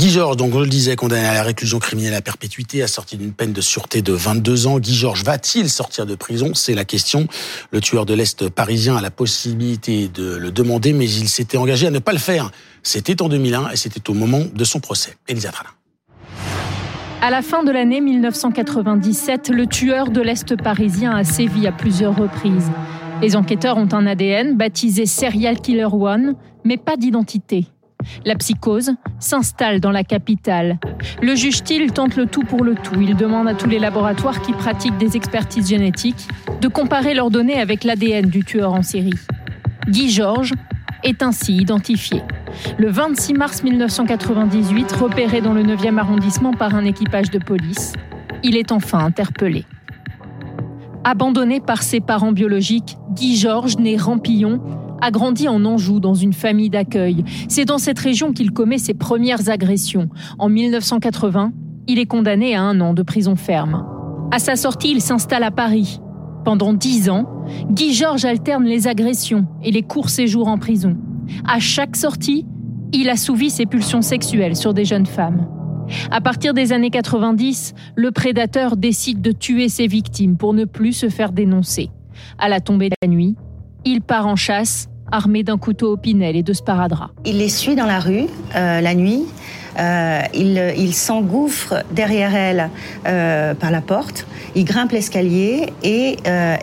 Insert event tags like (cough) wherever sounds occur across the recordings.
Guy Georges, donc on le disait, condamné à la réclusion criminelle à perpétuité, assorti d'une peine de sûreté de 22 ans. Guy Georges va-t-il sortir de prison? C'est la question. Le tueur de l'Est parisien a la possibilité de le demander, mais il s'était engagé à ne pas le faire. C'était en 2001 et c'était au moment de son procès. Elisa Tralin. À la fin de l'année 1997, le tueur de l'Est parisien a sévi à plusieurs reprises. Les enquêteurs ont un ADN baptisé Serial Killer One, mais pas d'identité. La psychose s'installe dans la capitale. Le juge-t-il tente le tout pour le tout? Il demande à tous les laboratoires qui pratiquent des expertises génétiques de comparer leurs données avec l'ADN du tueur en série. Guy Georges est ainsi identifié. Le 26 mars 1998, repéré dans le 9e arrondissement par un équipage de police, il est enfin interpellé. Abandonné par ses parents biologiques, Guy Georges, né Rampillon, a grandi en Anjou dans une famille d'accueil. C'est dans cette région qu'il commet ses premières agressions. En 1980, il est condamné à un an de prison ferme. À sa sortie, il s'installe à Paris. Pendant dix ans, Guy Georges alterne les agressions et les courts séjours en prison. À chaque sortie, il assouvit ses pulsions sexuelles sur des jeunes femmes. À partir des années 90, le prédateur décide de tuer ses victimes pour ne plus se faire dénoncer. À la tombée de la nuit, il part en chasse armé d'un couteau au pinel et de sparadrap. Il les suit dans la rue euh, la nuit. Euh, il, s'engouffre derrière elle euh, par la porte. Il grimpe l'escalier et,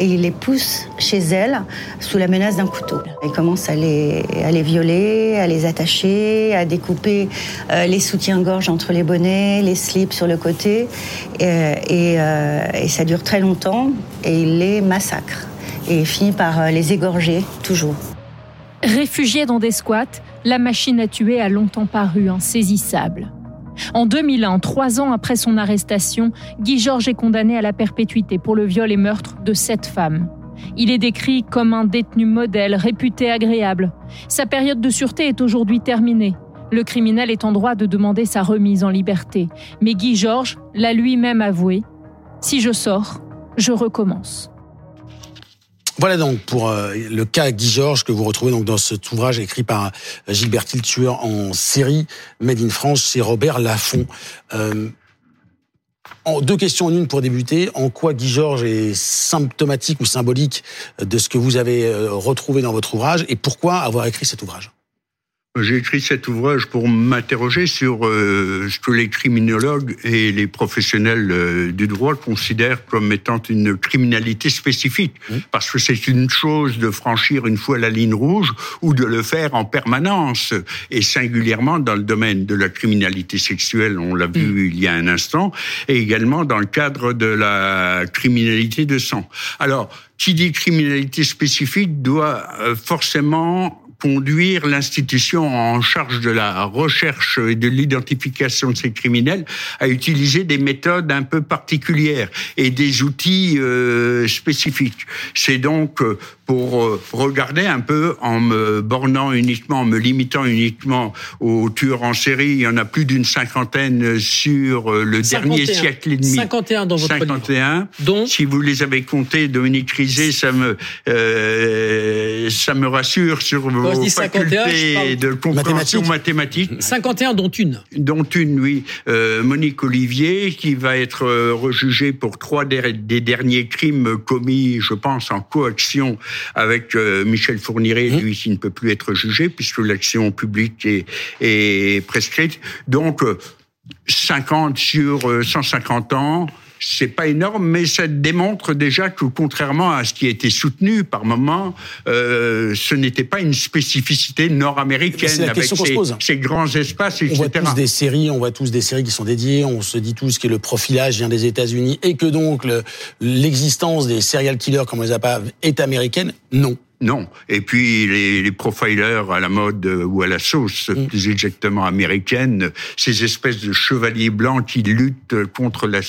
il les pousse chez elle sous la menace d'un couteau. Il commence à les, à les violer, à les attacher, à découper les soutiens-gorge entre les bonnets, les slips sur le côté. et ça dure très longtemps et il les massacre et finit par les égorger toujours. Réfugié dans des squats, la machine à tuer a longtemps paru insaisissable. En 2001, trois ans après son arrestation, Guy Georges est condamné à la perpétuité pour le viol et meurtre de sept femmes. Il est décrit comme un détenu modèle, réputé agréable. Sa période de sûreté est aujourd'hui terminée. Le criminel est en droit de demander sa remise en liberté. Mais Guy Georges l'a lui-même avoué. Si je sors, je recommence. Voilà donc pour euh, le cas Guy Georges que vous retrouvez donc dans cet ouvrage écrit par euh, Gilbert Hill, tueur en série, Made in France, c'est Robert Laffont. Euh, deux questions en une pour débuter. En quoi Guy Georges est symptomatique ou symbolique de ce que vous avez retrouvé dans votre ouvrage et pourquoi avoir écrit cet ouvrage? J'ai écrit cet ouvrage pour m'interroger sur euh, ce que les criminologues et les professionnels euh, du droit considèrent comme étant une criminalité spécifique. Parce que c'est une chose de franchir une fois la ligne rouge ou de le faire en permanence. Et singulièrement dans le domaine de la criminalité sexuelle, on l'a vu mm. il y a un instant, et également dans le cadre de la criminalité de sang. Alors, qui dit criminalité spécifique doit euh, forcément conduire l'institution en charge de la recherche et de l'identification de ces criminels à utiliser des méthodes un peu particulières et des outils euh, spécifiques. C'est donc euh, pour euh, regarder un peu en me bornant uniquement, en me limitant uniquement aux tueurs en série. Il y en a plus d'une cinquantaine sur euh, le dernier siècle et demi. 51 dans votre 51. Donc, si vous les avez comptés, Dominique Rizet, ça me euh, ça me rassure sur vos facultés de compréhension mathématique. 51 dont une. Dont une, oui. Euh, Monique Olivier, qui va être euh, rejugée pour trois des, des derniers crimes commis, je pense, en coaction avec euh, Michel Fourniret, mmh. lui, qui ne peut plus être jugé puisque l'action publique est, est prescrite. Donc, 50 euh, sur 150 euh, ans, c'est pas énorme, mais ça démontre déjà que contrairement à ce qui a été soutenu par moment, euh, ce n'était pas une spécificité nord-américaine avec ces, grands espaces, etc. On voit tous des séries, on voit tous des séries qui sont dédiées. On se dit tous que le profilage vient des États-Unis et que donc l'existence des serial killers, comme on les appelle, est américaine. Non. Non. Et puis les, les, profilers à la mode euh, ou à la sauce mm. plus exactement américaine, ces espèces de chevaliers blancs qui luttent contre la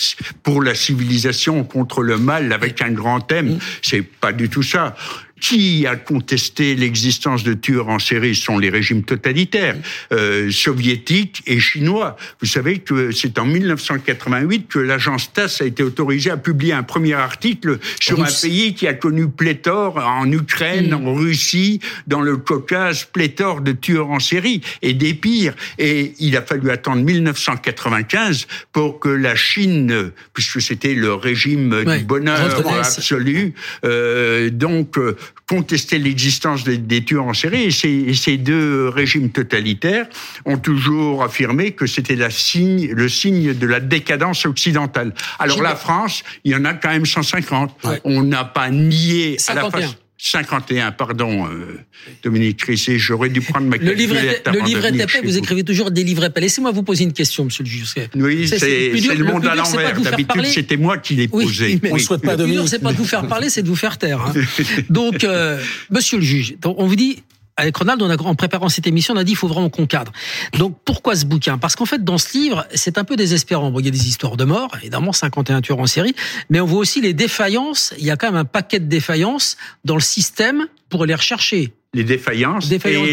pour la civilisation, contre le mal avec un grand thème, mm. c'est pas du tout ça qui a contesté l'existence de tueurs en série sont les régimes totalitaires euh, soviétiques et chinois. Vous savez que c'est en 1988 que l'agence TASS a été autorisée à publier un premier article sur un pays qui a connu pléthore en Ukraine, Mm. en Russie, dans le Caucase, pléthore de tueurs en série et des pires. Et il a fallu attendre 1995 pour que la Chine, puisque c'était le régime Ouais, du bonheur absolu, euh, donc euh, contester l'existence des, des tueurs en série. Et ces, et ces deux régimes totalitaires ont toujours affirmé que c'était signe, le signe de la décadence occidentale. Alors la France, il y en a quand même 150. Ouais. On n'a pas nié à la 51. face. 51, pardon, euh, Dominique Crissé, j'aurais dû prendre ma Le le venir épais, chez vous écrivez toujours des livrets épais. Laissez-moi vous poser une question, monsieur le juge. Oui, C'est- le le monde à l'envers. D'habitude, c'était moi qui l'ai Oui, posé. mais- On ne souhaite pas Le Dominique. c'est pas de vous faire parler, c'est de vous faire taire. hein. (laughs) Donc, euh, monsieur le juge, donc on vous dit, avec Ronald, on a, en préparant cette émission, on a dit il faut vraiment qu'on cadre. Donc, pourquoi ce bouquin? Parce qu'en fait, dans ce livre, c'est un peu désespérant. Bon, il y a des histoires de mort, évidemment, 51 tueurs en série, mais on voit aussi les défaillances. Il y a quand même un paquet de défaillances dans le système pour les rechercher. Les défaillances, Défaillances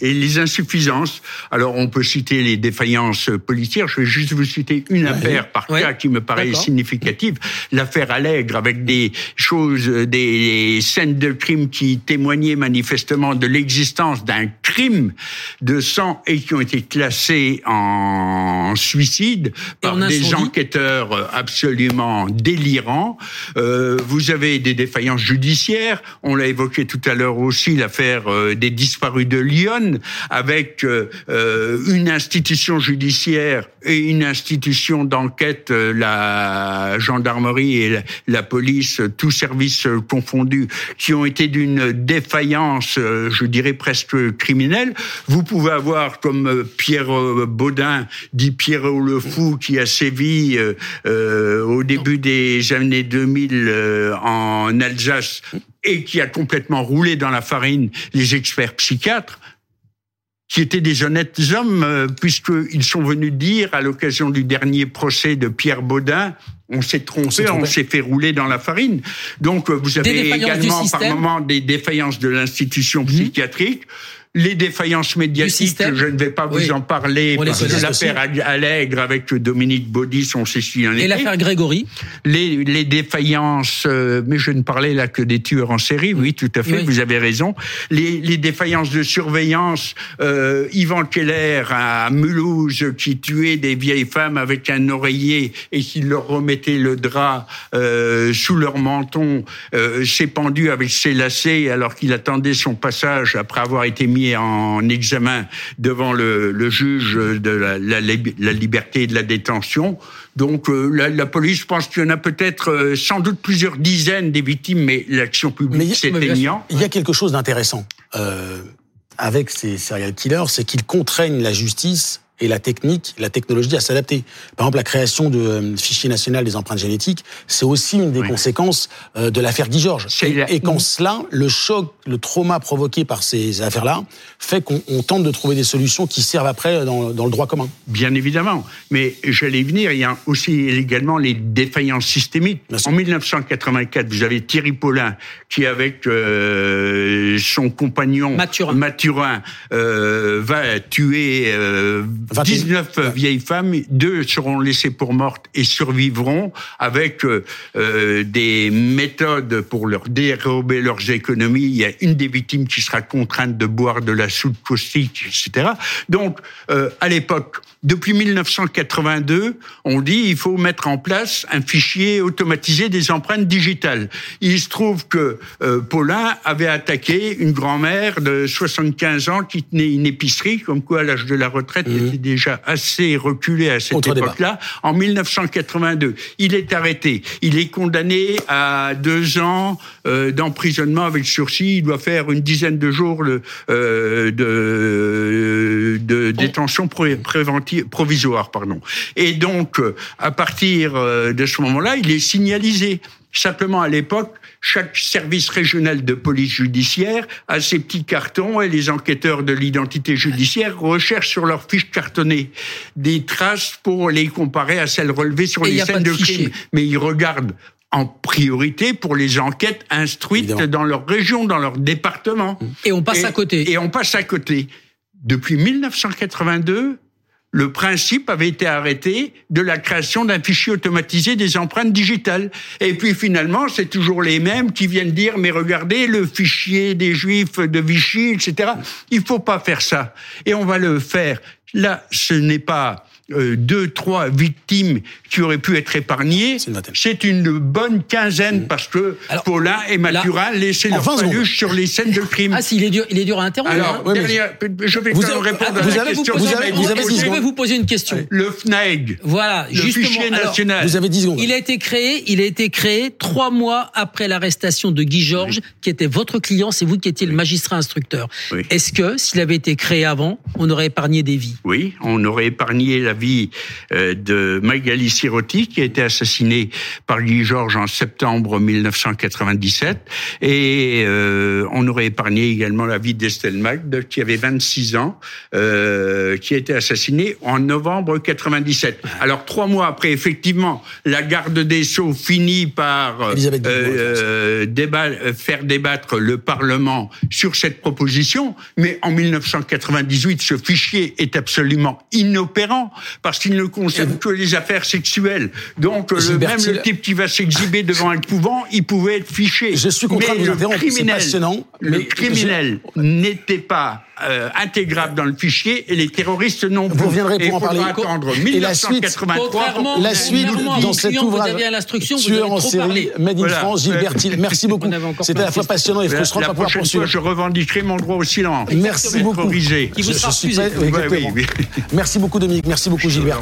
et, les et insuffisances. Alors, on peut citer les défaillances policières. Je vais juste vous citer une affaire par Ouais. cas qui me paraît significative. L'affaire Allègre, avec des choses, des scènes de crime qui témoignaient manifestement de l'existence d'un crime de sang et qui ont été classés en suicide par en des enquêteurs absolument délirants. Euh, vous avez des défaillances judiciaires. On l'a évoqué tout à l'heure aussi, l'affaire euh, des disparus de Lyon, avec euh, euh, une institution judiciaire et une institution d'enquête, la gendarmerie et la, police, tous services confondus, qui ont été d'une défaillance, je dirais presque criminelle. Vous pouvez avoir comme Pierre Baudin, dit Pierrot le Fou, qui a sévi au début des années 2000 euh, en Alsace et qui a complètement roulé dans la farine les experts psychiatres qui étaient des honnêtes hommes, euh, puisqu'ils sont venus dire, à l'occasion du dernier procès de Pierre Baudin, on s'est trompé, on s'est fait rouler dans la farine. Donc, euh, vous avez également par moment des défaillances de l'institution psychiatrique. Les défaillances médiatiques, je ne vais pas vous en parler, On parce que l'affaire Allègre avec Dominique Baudis, on sait s'il en Et l'affaire Grégory. Les, les défaillances, euh, mais je ne parlais là que des tueurs en série, oui, tout à fait, Oui. vous avez raison. Les, les défaillances de surveillance, euh, Yvan Keller à Mulhouse qui tuait des vieilles femmes avec un oreiller et qui leur remettait le drap euh, sous leur menton, euh, s'est pendu avec ses lacets alors qu'il attendait son passage après avoir été mis en examen devant le, le juge de la, la, la liberté et de la détention. Donc euh, la, la police pense qu'il y en a peut-être euh, sans doute plusieurs dizaines des victimes, mais l'action publique s'éteignant. Il y a quelque chose d'intéressant euh, avec ces serial killers, c'est qu'ils contraignent la justice et la technique, la technologie à s'adapter. Par exemple, la création de euh, fichier national des empreintes génétiques, c'est aussi une des Oui. conséquences euh, de l'affaire Guy Georges. Et, la- et quand cela, le choc, le trauma provoqué par ces affaires-là, fait qu'on on tente de trouver des solutions qui servent après dans, dans le droit commun. Bien évidemment. Mais j'allais y venir, il y a aussi également les défaillances systémiques. En 1984, vous avez Thierry Paulin qui, avec euh, son compagnon Mathurin. Mathurin, euh, va tuer euh, 21. 19 vieilles femmes. Deux seront laissées pour mortes et survivront avec euh, euh, des méthodes pour leur dérober leurs économies. Il y a une des victimes qui sera contrainte de boire de la soude caustique, etc. Donc, euh, à l'époque, depuis 1982, on dit il faut mettre en place un fichier automatisé des empreintes digitales. Il se trouve que euh, Paulin avait attaqué une grand-mère de 75 ans qui tenait une épicerie, comme quoi à l'âge de la retraite, déjà assez reculé à cette époque-là, en 1982. Il est arrêté. Il est condamné à deux ans euh, d'emprisonnement avec sursis. Il doit faire une dizaine de jours le, euh, de, de détention pré- préventive, provisoire. Pardon. Et donc, euh, à partir de ce moment-là, il est signalisé. Simplement, à l'époque, chaque service régional de police judiciaire a ses petits cartons et les enquêteurs de l'identité judiciaire recherchent sur leurs fiches cartonnées des traces pour les comparer à celles relevées sur Et les scènes de crime. Mais ils regardent en priorité pour les enquêtes instruites dans leur région, dans leur département. Et on passe à côté. Et on passe à côté. Depuis 1982, le principe avait été arrêté de la création d'un fichier automatisé des empreintes digitales. Et puis finalement, c'est toujours les mêmes qui viennent dire, mais regardez le fichier des juifs de Vichy, etc. Il faut pas faire ça. Et on va le faire. Là, ce n'est pas euh, deux, trois victimes qui auraient pu être épargnées. C'est une, bonne quinzaine parce que Paulin et Mathurin laissaient leur paluche sur les scènes de crime. Ah, si, il est dur, il est dur à interrompre. Alors, hein. je vais vous répondre à la question. Vous avez, vous avez je vais vous poser une question? Le FNAEG. Voilà, le fichier national. vous avez 10 secondes. Il a été créé, il a été créé trois mois après l'arrestation de Guy Georges, qui était votre client, c'est vous qui étiez le magistrat instructeur. Est-ce que, s'il avait été créé avant, on aurait épargné des vies? Oui, on aurait épargné la vie euh, de Magali Sirotti, qui a été assassinée par Guy Georges en septembre 1997. Et euh, on aurait épargné également la vie d'Estelle Magde, qui avait 26 ans, euh, qui a été assassinée en novembre 97. Alors trois mois après, effectivement, la garde des Sceaux finit par faire débattre le Parlement sur cette proposition, mais en 1998, ce fichier est absolument inopérant parce qu'il ne concerne que les affaires sexuelles. Donc, le, même le type qui va s'exhiber devant un couvent, il pouvait être fiché. Je suis contraint de vous interrompre, c'est passionnant. Le criminel n'était pas euh, intégrable dans le fichier et les terroristes non plus. Vous reviendrez pour en parler. attendre 1983 la suite, la suite dans cet ouvrage tueur en série Made in France, Gilbert (laughs) Merci beaucoup. C'était à la fois passionnant et frustrant. La, la prochaine fois, je revendiquerai mon droit au silence. Merci beaucoup. Qui vous sera Merci beaucoup Dominique. Merci beaucoup Gilbert